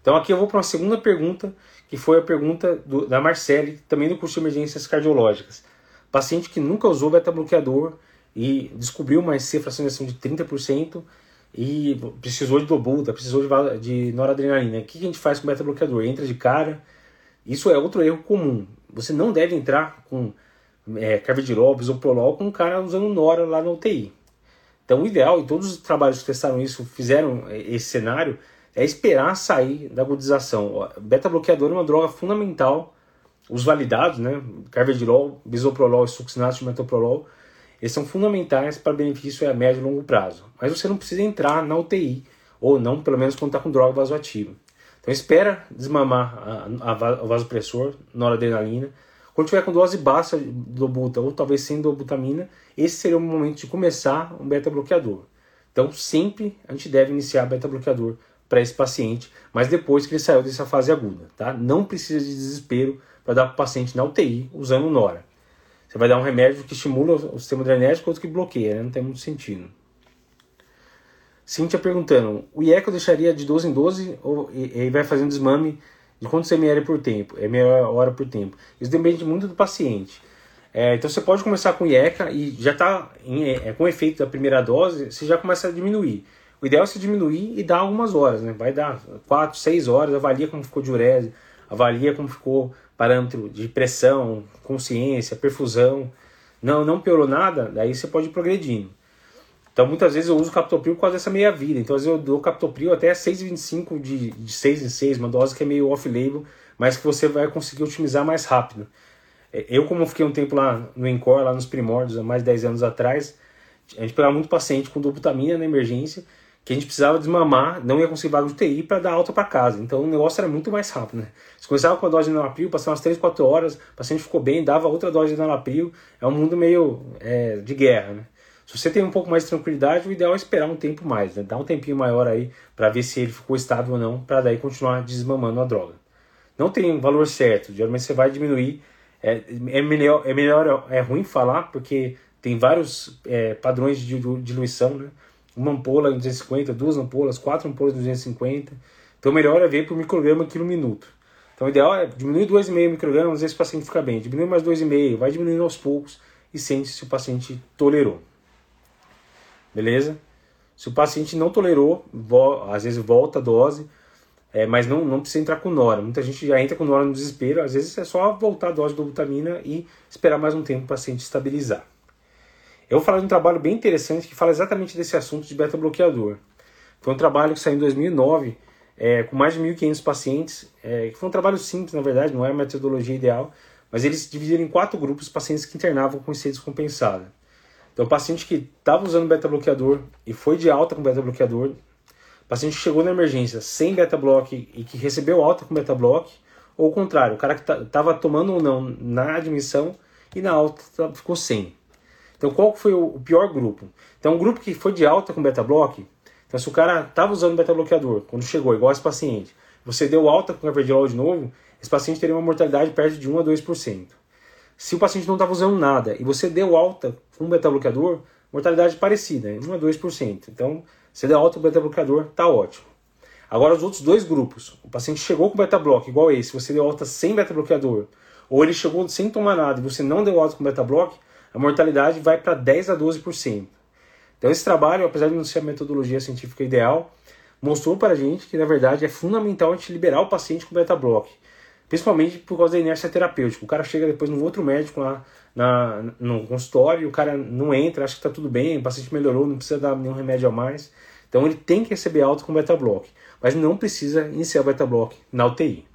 Então aqui eu vou para uma segunda pergunta, que foi a pergunta do, da Marcele, também do curso de emergências cardiológicas. Paciente que nunca usou beta-bloqueador e descobriu uma IC fracionação de 30% e precisou de dobuta, precisou de, de noradrenalina. O que a gente faz com beta-bloqueador? Entra de cara. Isso é outro erro comum. Você não deve entrar com é, carvedilol, bisoprolol com um cara usando nora lá na UTI. Então o ideal, e todos os trabalhos que testaram isso fizeram é, esse cenário, é esperar sair da agudização. Beta-bloqueador é uma droga fundamental, os validados, né, carvedilol, bisoprolol succinato metoprolol, eles são fundamentais para benefício a médio e longo prazo. Mas você não precisa entrar na UTI, ou não, pelo menos quando está com droga vasoativa. Então espera desmamar a, a, o vasopressor, noradrenalina. Quando tiver com dose baixa do buta, ou talvez sem dobutamina, esse seria o momento de começar um beta-bloqueador. Então sempre a gente deve iniciar beta-bloqueador para esse paciente, mas depois que ele saiu dessa fase aguda. Tá? Não precisa de desespero para dar para o paciente na UTI usando Nora. Você vai dar um remédio que estimula o sistema adrenérgico, outro que bloqueia, né? não tem muito sentido. Cíntia perguntando, o IECA eu deixaria de 12 em 12 ou, e, e vai fazendo desmame de quantos ml por tempo, é meia hora por tempo. Isso depende muito do paciente. É, então você pode começar com IECA e já está é, com efeito da primeira dose, você já começa a diminuir. O ideal é você diminuir e dar algumas horas, né? Vai dar 4, 6 horas, avalia como ficou de urese, avalia como ficou parâmetro de pressão, consciência, perfusão. Não, não piorou nada, daí você pode ir progredindo. Então muitas vezes eu uso captopril por causa dessa meia vida. Então às vezes eu dou captopril até 6,25 de, de 6 em 6, uma dose que é meio off-label, mas que você vai conseguir otimizar mais rápido. É, eu, como fiquei um tempo lá no Encore, lá nos primórdios, há mais de 10 anos atrás, a gente pegava muito paciente com dobutamina na emergência, que a gente precisava desmamar, não ia conseguir vaga de UTI para dar alta para casa. Então o negócio era muito mais rápido, né? Você começava com a dose de nalapril, passava umas 3, 4 horas, o paciente ficou bem, dava outra dose de nalapril. É um mundo meio é, de guerra, né? Se você tem um pouco mais de tranquilidade, o ideal é esperar um tempo mais, né? Dar um tempinho maior aí para ver se ele ficou estável ou não, para daí continuar desmamando a droga. Não tem um valor certo, geralmente você vai diminuir. É, é melhor, é melhor, é ruim falar, porque tem vários é, padrões de diluição, né? Uma ampola em 250, duas ampolas, quatro ampolas em 250. Então, melhor é ver por micrograma quilo minuto. Então, o ideal é diminuir 2,5 microgramas, o paciente fica bem. Diminui mais 2,5, vai diminuindo aos poucos e sente se o paciente tolerou. Beleza? Se o paciente não tolerou, às vezes volta a dose, é, mas não, não precisa entrar com Nora. Muita gente já entra com Nora no desespero, às vezes é só voltar a dose do butamina e esperar mais um tempo o paciente estabilizar. Eu vou falar de um trabalho bem interessante que fala exatamente desse assunto de beta-bloqueador. Foi um trabalho que saiu em 2009, é, com mais de 1.500 pacientes, é, foi um trabalho simples, na verdade, não é a metodologia ideal, mas eles dividiram em quatro grupos pacientes que internavam com IC descompensada. Então, o paciente que estava usando beta-bloqueador e foi de alta com beta-bloqueador, paciente que chegou na emergência sem beta-bloque e que recebeu alta com beta-bloque, ou o contrário, o cara que estava tomando ou não na admissão e na alta ficou sem. Então, qual foi o pior grupo? Então, um grupo que foi de alta com beta-bloque, então se o cara estava usando beta-bloqueador, quando chegou, igual esse paciente, você deu alta com carvedilol de novo, esse paciente teria uma mortalidade perto de 1 a 2%. Se o paciente não estava usando nada e você deu alta com beta-bloqueador, mortalidade parecida, 1 a 2%. Então, você deu alta com beta-bloqueador, tá ótimo. Agora, os outros dois grupos, o paciente chegou com beta-bloque, igual esse, você deu alta sem beta-bloqueador, ou ele chegou sem tomar nada e você não deu alta com beta-bloque, a mortalidade vai para 10 a 12%. Então esse trabalho, apesar de não ser a metodologia científica ideal, mostrou para a gente que na verdade é fundamental a gente liberar o paciente com beta-bloque, principalmente por causa da inércia terapêutica. O cara chega depois num outro médico lá na, no consultório, o cara não entra, acha que está tudo bem, o paciente melhorou, não precisa dar nenhum remédio a mais. Então ele tem que receber alta com beta-bloque, mas não precisa iniciar o beta-bloque na UTI.